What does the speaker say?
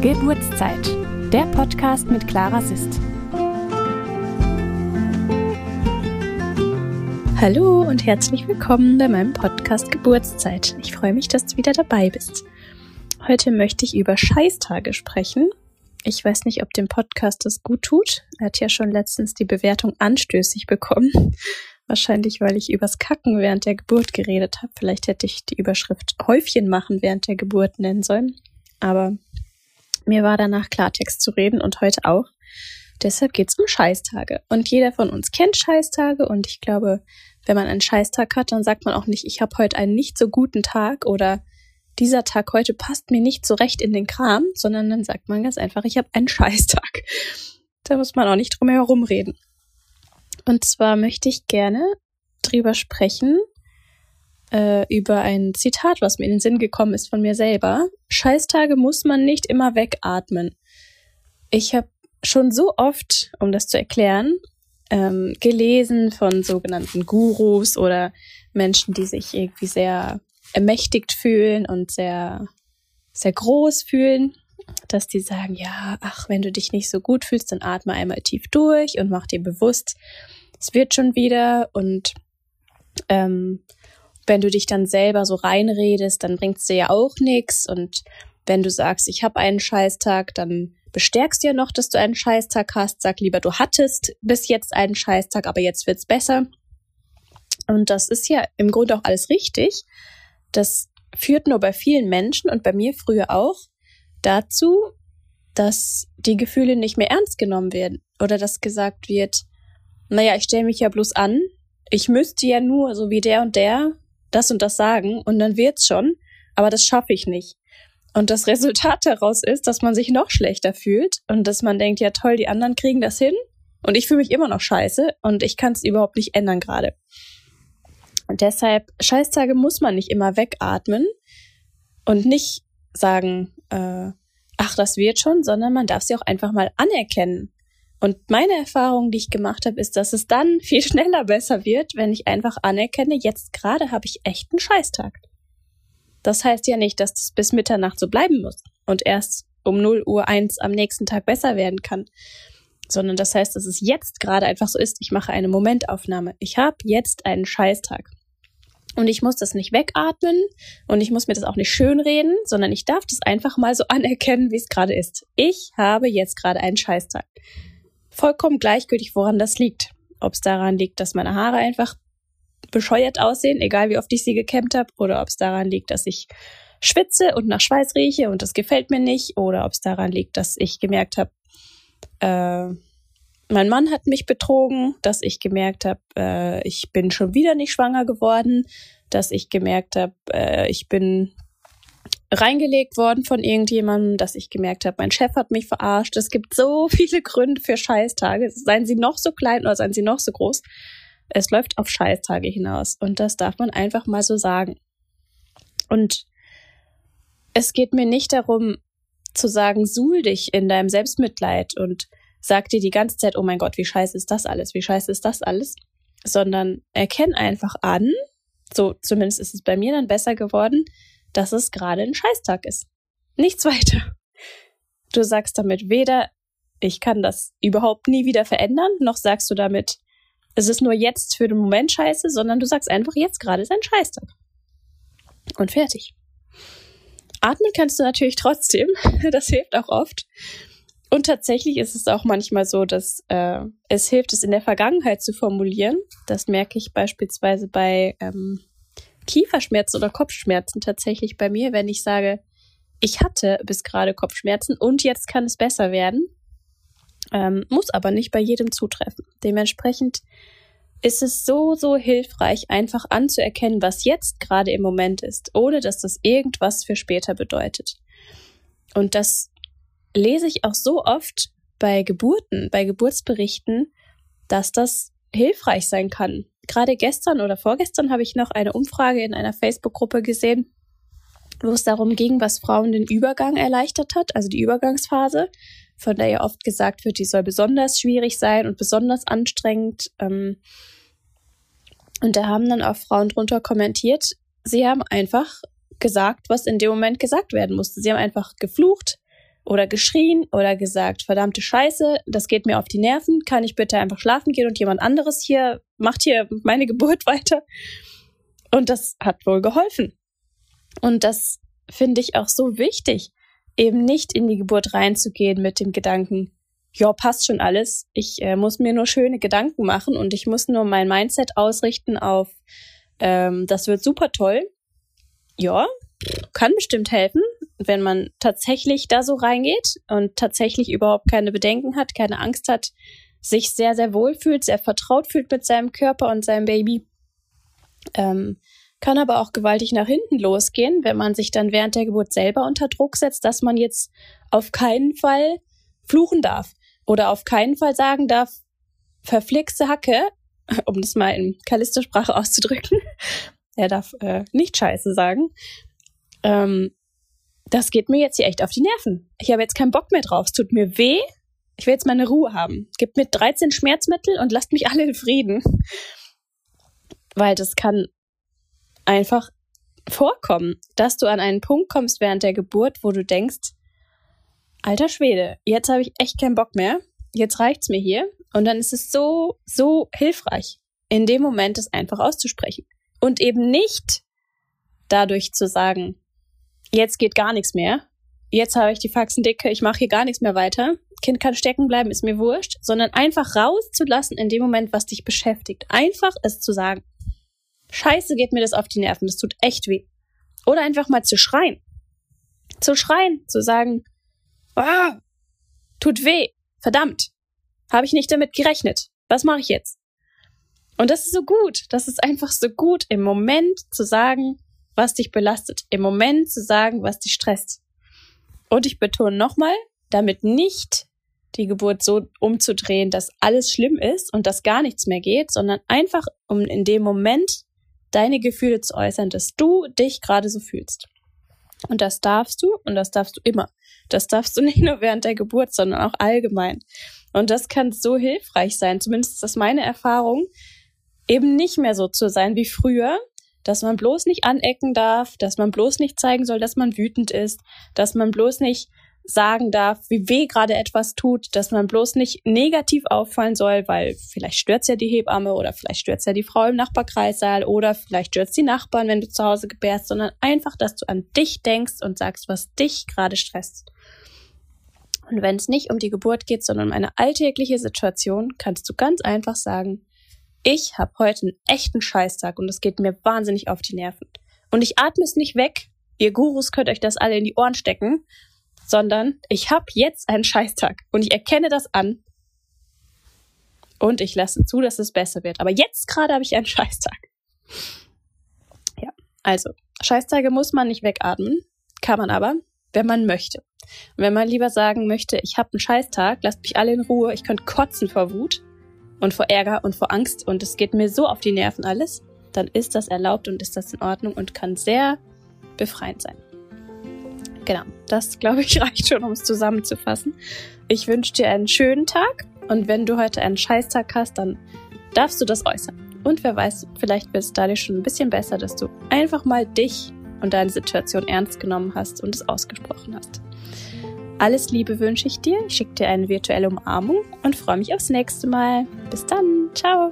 Geburtszeit, der Podcast mit Clara Sist. Hallo und herzlich willkommen bei meinem Podcast Geburtszeit. Ich freue mich, dass du wieder dabei bist. Heute möchte ich über Scheißtage sprechen. Ich weiß nicht, ob dem Podcast das gut tut. Er hat ja schon letztens die Bewertung anstößig bekommen. Wahrscheinlich, weil ich übers Kacken während der Geburt geredet habe. Vielleicht hätte ich die Überschrift Häufchen machen während der Geburt nennen sollen. Aber mir war danach Klartext zu reden und heute auch. Deshalb geht's um Scheißtage. Und jeder von uns kennt Scheißtage und ich glaube, wenn man einen Scheißtag hat, dann sagt man auch nicht, ich habe heute einen nicht so guten Tag oder dieser Tag heute passt mir nicht so recht in den Kram, sondern dann sagt man ganz einfach, ich habe einen Scheißtag. Da muss man auch nicht drum herum reden. Und zwar möchte ich gerne drüber sprechen, äh, über ein Zitat, was mir in den Sinn gekommen ist von mir selber. Scheißtage muss man nicht immer wegatmen. Ich habe schon so oft, um das zu erklären, ähm, gelesen von sogenannten Gurus oder Menschen, die sich irgendwie sehr ermächtigt fühlen und sehr, sehr groß fühlen, dass die sagen, ja, ach, wenn du dich nicht so gut fühlst, dann atme einmal tief durch und mach dir bewusst, es wird schon wieder und ähm, wenn du dich dann selber so reinredest, dann bringt's dir ja auch nichts. Und wenn du sagst, ich habe einen Scheißtag, dann bestärkst du ja noch, dass du einen Scheißtag hast. Sag lieber, du hattest bis jetzt einen Scheißtag, aber jetzt wird's besser. Und das ist ja im Grunde auch alles richtig. Das führt nur bei vielen Menschen und bei mir früher auch dazu, dass die Gefühle nicht mehr ernst genommen werden oder dass gesagt wird, naja, ich stelle mich ja bloß an, ich müsste ja nur so wie der und der das und das sagen und dann wird's schon, aber das schaffe ich nicht. Und das Resultat daraus ist, dass man sich noch schlechter fühlt und dass man denkt, ja toll, die anderen kriegen das hin und ich fühle mich immer noch scheiße und ich kann es überhaupt nicht ändern gerade. Und deshalb, Scheißtage muss man nicht immer wegatmen und nicht sagen, äh, ach, das wird schon, sondern man darf sie auch einfach mal anerkennen. Und meine Erfahrung, die ich gemacht habe, ist, dass es dann viel schneller besser wird, wenn ich einfach anerkenne, jetzt gerade habe ich echt einen Scheißtag. Das heißt ja nicht, dass es bis Mitternacht so bleiben muss und erst um 0 Uhr 1 am nächsten Tag besser werden kann, sondern das heißt, dass es jetzt gerade einfach so ist, ich mache eine Momentaufnahme. Ich habe jetzt einen Scheißtag. Und ich muss das nicht wegatmen und ich muss mir das auch nicht schönreden, sondern ich darf das einfach mal so anerkennen, wie es gerade ist. Ich habe jetzt gerade einen Scheißtag vollkommen gleichgültig, woran das liegt. Ob es daran liegt, dass meine Haare einfach bescheuert aussehen, egal wie oft ich sie gekämmt habe, oder ob es daran liegt, dass ich schwitze und nach Schweiß rieche und das gefällt mir nicht, oder ob es daran liegt, dass ich gemerkt habe, äh, mein Mann hat mich betrogen, dass ich gemerkt habe, äh, ich bin schon wieder nicht schwanger geworden, dass ich gemerkt habe, äh, ich bin reingelegt worden von irgendjemandem, dass ich gemerkt habe, mein Chef hat mich verarscht. Es gibt so viele Gründe für Scheißtage, seien sie noch so klein oder seien sie noch so groß. Es läuft auf Scheißtage hinaus und das darf man einfach mal so sagen. Und es geht mir nicht darum zu sagen, suhl dich in deinem Selbstmitleid und sag dir die ganze Zeit, oh mein Gott, wie scheiße ist das alles, wie scheiße ist das alles, sondern erkenn einfach an, so zumindest ist es bei mir dann besser geworden, dass es gerade ein Scheißtag ist. Nichts weiter. Du sagst damit weder, ich kann das überhaupt nie wieder verändern, noch sagst du damit, es ist nur jetzt für den Moment scheiße, sondern du sagst einfach, jetzt gerade ist ein Scheißtag. Und fertig. Atmen kannst du natürlich trotzdem. Das hilft auch oft. Und tatsächlich ist es auch manchmal so, dass äh, es hilft, es in der Vergangenheit zu formulieren. Das merke ich beispielsweise bei ähm, Kieferschmerzen oder Kopfschmerzen tatsächlich bei mir, wenn ich sage, ich hatte bis gerade Kopfschmerzen und jetzt kann es besser werden. Ähm, muss aber nicht bei jedem zutreffen. Dementsprechend ist es so, so hilfreich, einfach anzuerkennen, was jetzt gerade im Moment ist, ohne dass das irgendwas für später bedeutet. Und das lese ich auch so oft bei Geburten, bei Geburtsberichten, dass das hilfreich sein kann, gerade gestern oder vorgestern habe ich noch eine Umfrage in einer Facebook-Gruppe gesehen, wo es darum ging, was Frauen den Übergang erleichtert hat, also die Übergangsphase, von der ja oft gesagt wird, die soll besonders schwierig sein und besonders anstrengend. Ähm, und da haben dann auch Frauen drunter kommentiert, sie haben einfach gesagt, was in dem Moment gesagt werden musste. Sie haben einfach geflucht oder geschrien oder gesagt, verdammte Scheiße, das geht mir auf die Nerven, kann ich bitte einfach schlafen gehen und jemand anderes hier macht hier meine Geburt weiter. Und das hat wohl geholfen. Und das finde ich auch so wichtig, eben nicht in die Geburt reinzugehen mit dem Gedanken, ja, passt schon alles. Ich äh, muss mir nur schöne Gedanken machen und ich muss nur mein Mindset ausrichten auf, ähm, das wird super toll. Ja, kann bestimmt helfen, wenn man tatsächlich da so reingeht und tatsächlich überhaupt keine Bedenken hat, keine Angst hat, sich sehr, sehr wohl fühlt, sehr vertraut fühlt mit seinem Körper und seinem Baby. Ähm, kann aber auch gewaltig nach hinten losgehen, wenn man sich dann während der Geburt selber unter Druck setzt, dass man jetzt auf keinen Fall fluchen darf oder auf keinen Fall sagen darf, verflixte Hacke, um das mal in Kallisto-Sprache auszudrücken. Er darf äh, nicht Scheiße sagen. Ähm, das geht mir jetzt hier echt auf die Nerven. Ich habe jetzt keinen Bock mehr drauf. Es tut mir weh. Ich will jetzt meine Ruhe haben. Gebt mir 13 Schmerzmittel und lasst mich alle in Frieden. Weil das kann einfach vorkommen, dass du an einen Punkt kommst während der Geburt, wo du denkst, alter Schwede, jetzt habe ich echt keinen Bock mehr. Jetzt reicht's mir hier. Und dann ist es so, so hilfreich, in dem Moment es einfach auszusprechen. Und eben nicht dadurch zu sagen, jetzt geht gar nichts mehr, jetzt habe ich die Faxen dicke, ich mache hier gar nichts mehr weiter, Kind kann stecken bleiben, ist mir wurscht, sondern einfach rauszulassen in dem Moment, was dich beschäftigt. Einfach es zu sagen. Scheiße geht mir das auf die Nerven, das tut echt weh. Oder einfach mal zu schreien. Zu schreien, zu sagen, ah, tut weh, verdammt, habe ich nicht damit gerechnet. Was mache ich jetzt? Und das ist so gut, das ist einfach so gut, im Moment zu sagen, was dich belastet, im Moment zu sagen, was dich stresst. Und ich betone nochmal, damit nicht die Geburt so umzudrehen, dass alles schlimm ist und dass gar nichts mehr geht, sondern einfach, um in dem Moment deine Gefühle zu äußern, dass du dich gerade so fühlst. Und das darfst du und das darfst du immer. Das darfst du nicht nur während der Geburt, sondern auch allgemein. Und das kann so hilfreich sein, zumindest ist das meine Erfahrung, eben nicht mehr so zu sein wie früher, dass man bloß nicht anecken darf, dass man bloß nicht zeigen soll, dass man wütend ist, dass man bloß nicht sagen darf, wie weh gerade etwas tut, dass man bloß nicht negativ auffallen soll, weil vielleicht stört ja die Hebamme oder vielleicht stört ja die Frau im Nachbarkreissaal oder vielleicht stört die Nachbarn, wenn du zu Hause gebärst, sondern einfach, dass du an dich denkst und sagst, was dich gerade stresst. Und wenn es nicht um die Geburt geht, sondern um eine alltägliche Situation, kannst du ganz einfach sagen, ich habe heute einen echten Scheißtag und es geht mir wahnsinnig auf die Nerven. Und ich atme es nicht weg, ihr Gurus könnt euch das alle in die Ohren stecken, sondern ich habe jetzt einen Scheißtag und ich erkenne das an und ich lasse zu, dass es besser wird. Aber jetzt gerade habe ich einen Scheißtag. Ja, also Scheißtage muss man nicht wegatmen, kann man aber, wenn man möchte. Und wenn man lieber sagen möchte, ich habe einen Scheißtag, lasst mich alle in Ruhe, ich könnte kotzen vor Wut und vor Ärger und vor Angst und es geht mir so auf die Nerven alles, dann ist das erlaubt und ist das in Ordnung und kann sehr befreiend sein. Genau, das glaube ich reicht schon, um es zusammenzufassen. Ich wünsche dir einen schönen Tag und wenn du heute einen Scheißtag hast, dann darfst du das äußern. Und wer weiß, vielleicht wird es dadurch schon ein bisschen besser, dass du einfach mal dich und deine Situation ernst genommen hast und es ausgesprochen hast. Alles Liebe wünsche ich dir. Ich schicke dir eine virtuelle Umarmung und freue mich aufs nächste Mal. Bis dann. Ciao.